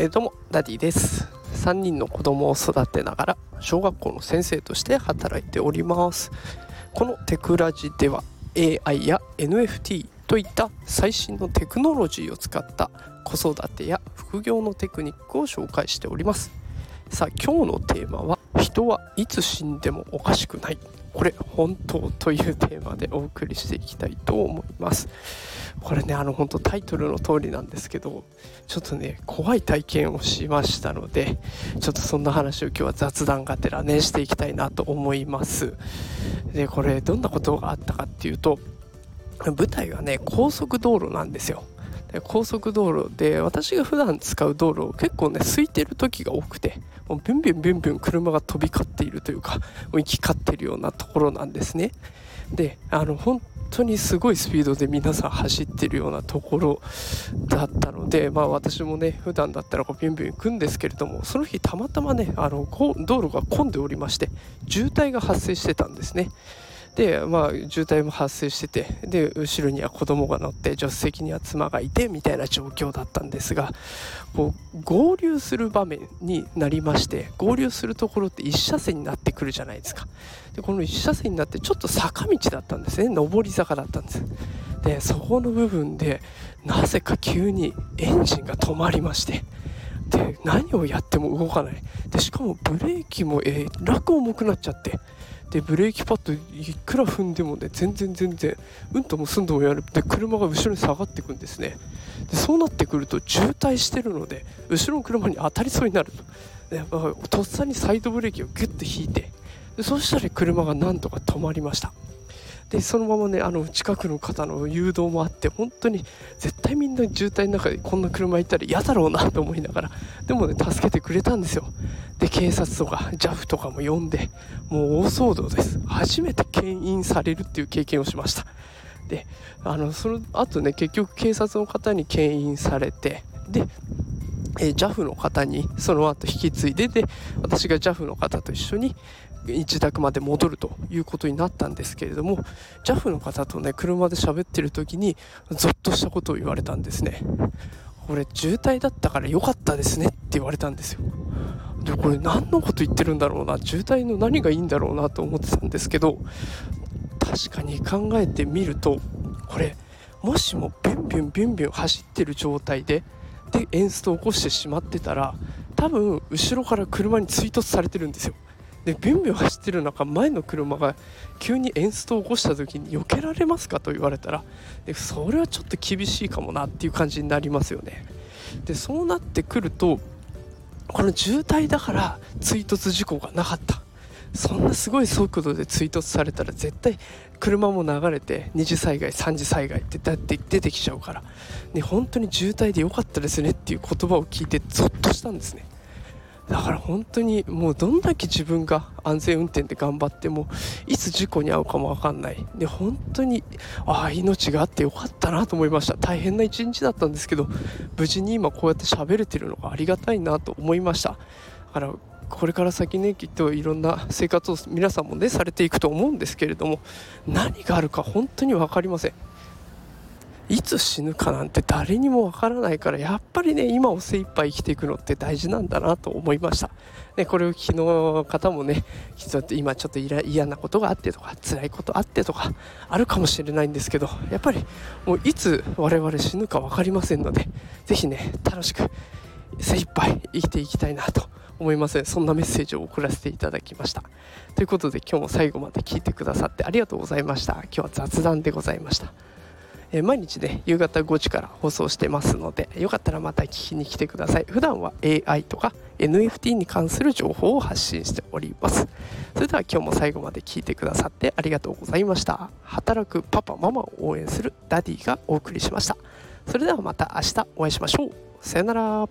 えー、どうもダディです。3人の子供を育てながら小学校の先生として働いております。このテクラジでは AI や NFT といった最新のテクノロジーを使った子育てや副業のテクニックを紹介しております。さあ今日のテーマは人はいつ死んでもおかしくない。これ本当というテーマでお送りしていきたいと思います。これねあの本当タイトルの通りなんですけどちょっとね怖い体験をしましたのでちょっとそんな話を今日は雑談がてらねしていきたいなと思います。でこれどんなことがあったかっていうと舞台はね高速道路なんですよ。で高速道路で私が普段使う道路結構ね空いてる時が多くてもうビュンビュンビュンビュン車が飛び交っているというかもう行き交っているようなところなんですねであの本当にすごいスピードで皆さん走ってるようなところだったので、まあ、私もね普段だったらこうビュンビュン行くんですけれどもその日たまたまねあの道路が混んでおりまして渋滞が発生してたんですね。でまあ渋滞も発生しててで後ろには子供が乗って助手席には妻がいてみたいな状況だったんですがこう合流する場面になりまして合流するところって1車線になってくるじゃないですか。でこの1車線になってちょっと坂道だったんですね。上り坂だったんです。でそこの部分でなぜか急にエンジンが止まりましてで何をやっても動かない。でしかもブレーキもえー、楽重くなっちゃってでブレーキパッドいくら踏んでもね全然全然うんともすんともやるで車が後ろに下がっていくんですね。でそうなってくると渋滞してるので後ろの車に当たりそうになると。で、まあ、とっさにサイドブレーキをギュッと引いてでそしたら車がなんとか止まりました。でそのままねあの近くの方の誘導もあって本当に絶対みんな渋滞の中でこんな車いたら嫌だろうなと思いながらでもね助けてくれたんですよ。で警察とか JAF とかも呼んでもう大騒動です。初めて牽引されるっていう経験をしました。であのその後ね結局警察の方に牽引されてでえ JAF の方にその後引き継いでで私が JAF の方と一緒に自宅まで戻るということになったんですけれども JAF の方とね車で喋ってる時にゾッとしたことを言われたんですねこれ渋滞だったから良かったですねって言われたんですよ。でこれ何のこと言ってるんだろうな。渋滞の何がいいんだろうなと思ってたんですけど確かに考えてみるとこれもしもビュンビュンビュンビュン走ってる状態ででエンストを起こしてしまってたら多分後ろから車に追突されてるんですよ。でビュンビュン走ってる中前の車が急にエンストを起こした時に避けられますかと言われたらでそれはちょっと厳しいかもなっていう感じになりますよね。でそうなってくるとこの渋滞だから追突事故がなかった。そんなすごい速度で追突されたら絶対車も流れて2次災害3次災害ってだって出てきちゃうから、ね、本当に渋滞で良かったですねっていう言葉を聞いてゾッとしたんですね。だから本当にもうどんだけ自分が安全運転で頑張ってもいつ事故に遭うかも分かんない。で本当にああ命があってよかったなと思いました。大変な一日だったんですけど無事に今こうやって喋れてるのがありがたいなと思いました。だからこれから先ねきっといろんな生活を皆さんもねされていくと思うんですけれども何があるか本当に分かりません。いつ死ぬかなんて誰にもわからないからやっぱりね今を精一杯生きていくのって大事なんだなと思いました、ね、これを昨日方もね今ちょっと嫌なことがあってとか辛いことあってとかあるかもしれないんですけどやっぱりもういつ我々死ぬか分かりませんので是非ね楽しく精一杯生きていきたいなと思います。そんなメッセージを送らせていただきました。ということで今日も最後まで聞いてくださってありがとうございました。今日は雑談でございました。え毎日ね夕方5時から放送してますのでよかったらまた聞きに来てください。普段は AI とか NFT に関する情報を発信しております。それでは今日も最後まで聞いてくださってありがとうございました。働くパパママを応援するダディがお送りしました。それではまた明日お会いしましょう。さよなら。